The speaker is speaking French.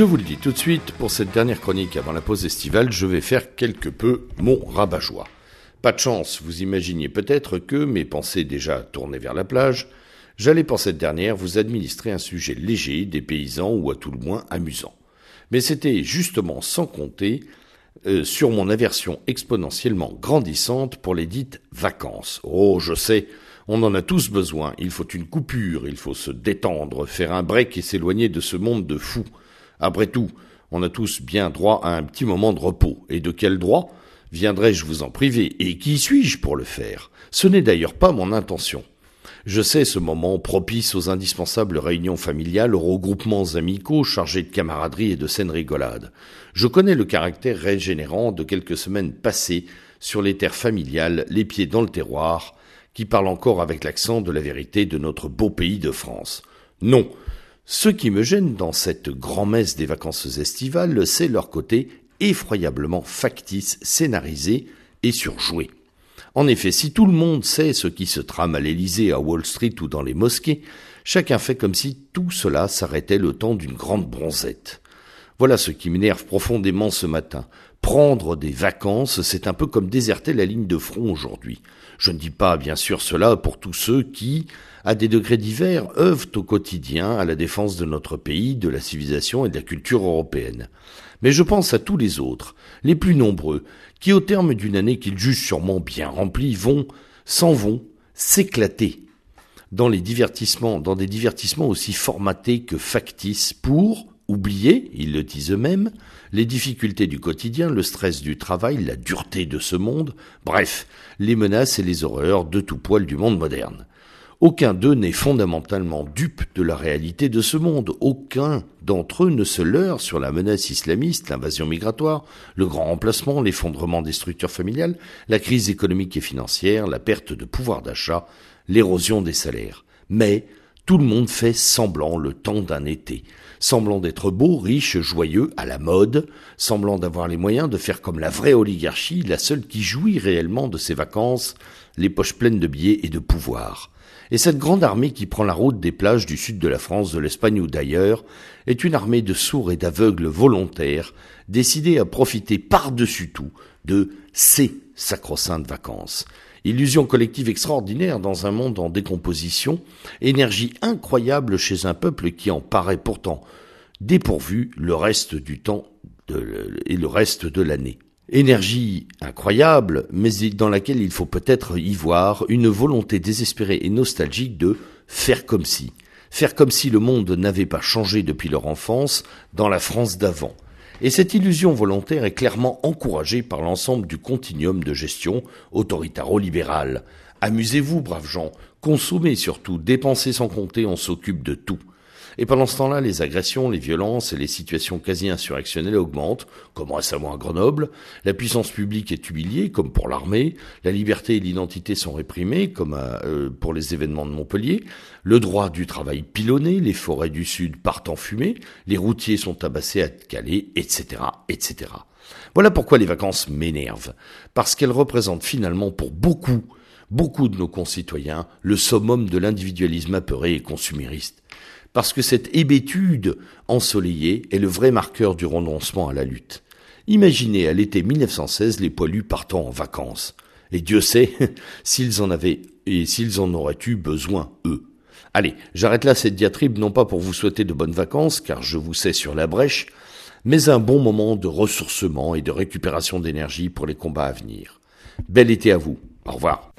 Je vous le dis tout de suite, pour cette dernière chronique avant la pause estivale, je vais faire quelque peu mon rabat-joie. Pas de chance, vous imaginiez peut-être que, mes pensées déjà tournées vers la plage, j'allais pour cette dernière vous administrer un sujet léger, des paysans ou à tout le moins amusant. Mais c'était justement sans compter euh, sur mon aversion exponentiellement grandissante pour les dites vacances. Oh, je sais, on en a tous besoin, il faut une coupure, il faut se détendre, faire un break et s'éloigner de ce monde de fous. Après tout, on a tous bien droit à un petit moment de repos. Et de quel droit? Viendrais-je vous en priver? Et qui suis-je pour le faire? Ce n'est d'ailleurs pas mon intention. Je sais ce moment propice aux indispensables réunions familiales, aux regroupements amicaux chargés de camaraderie et de scènes rigolades. Je connais le caractère régénérant de quelques semaines passées sur les terres familiales, les pieds dans le terroir, qui parlent encore avec l'accent de la vérité de notre beau pays de France. Non, ce qui me gêne dans cette grand-messe des vacances estivales, c'est leur côté effroyablement factice, scénarisé et surjoué. En effet, si tout le monde sait ce qui se trame à l'Élysée, à Wall Street ou dans les mosquées, chacun fait comme si tout cela s'arrêtait le temps d'une grande bronzette. Voilà ce qui m'énerve profondément ce matin. Prendre des vacances, c'est un peu comme déserter la ligne de front aujourd'hui. Je ne dis pas bien sûr cela pour tous ceux qui, à des degrés divers, œuvrent au quotidien à la défense de notre pays, de la civilisation et de la culture européenne. Mais je pense à tous les autres, les plus nombreux, qui au terme d'une année qu'ils jugent sûrement bien remplie, vont, s'en vont, s'éclater dans les divertissements, dans des divertissements aussi formatés que factices pour, oublier, ils le disent eux-mêmes, les difficultés du quotidien, le stress du travail, la dureté de ce monde, bref, les menaces et les horreurs de tout poil du monde moderne. Aucun d'eux n'est fondamentalement dupe de la réalité de ce monde. Aucun d'entre eux ne se leurre sur la menace islamiste, l'invasion migratoire, le grand remplacement, l'effondrement des structures familiales, la crise économique et financière, la perte de pouvoir d'achat, l'érosion des salaires. Mais tout le monde fait semblant le temps d'un été, semblant d'être beau, riche, joyeux, à la mode, semblant d'avoir les moyens de faire comme la vraie oligarchie, la seule qui jouit réellement de ses vacances, les poches pleines de billets et de pouvoir. Et cette grande armée qui prend la route des plages du sud de la France, de l'Espagne ou d'ailleurs, est une armée de sourds et d'aveugles volontaires, décidés à profiter par-dessus tout de ces sacro-saintes vacances. Illusion collective extraordinaire dans un monde en décomposition, énergie incroyable chez un peuple qui en paraît pourtant dépourvu le reste du temps et le reste de l'année. Énergie incroyable, mais dans laquelle il faut peut-être y voir une volonté désespérée et nostalgique de faire comme si. Faire comme si le monde n'avait pas changé depuis leur enfance dans la France d'avant. Et cette illusion volontaire est clairement encouragée par l'ensemble du continuum de gestion autoritaro-libéral. Amusez-vous, braves gens, consommez surtout, dépensez sans compter, on s'occupe de tout. Et pendant ce temps-là, les agressions, les violences et les situations quasi insurrectionnelles augmentent, comme récemment à Grenoble, la puissance publique est humiliée, comme pour l'armée, la liberté et l'identité sont réprimées, comme euh, pour les événements de Montpellier, le droit du travail pilonné, les forêts du Sud partent en fumée, les routiers sont tabassés à Calais, etc., etc. Voilà pourquoi les vacances m'énervent, parce qu'elles représentent finalement pour beaucoup, beaucoup de nos concitoyens le summum de l'individualisme apeuré et consumériste parce que cette hébétude ensoleillée est le vrai marqueur du renoncement à la lutte. Imaginez à l'été 1916 les poilus partant en vacances. Et Dieu sait s'ils en avaient et s'ils en auraient eu besoin, eux. Allez, j'arrête là cette diatribe non pas pour vous souhaiter de bonnes vacances, car je vous sais sur la brèche, mais un bon moment de ressourcement et de récupération d'énergie pour les combats à venir. Bel été à vous. Au revoir.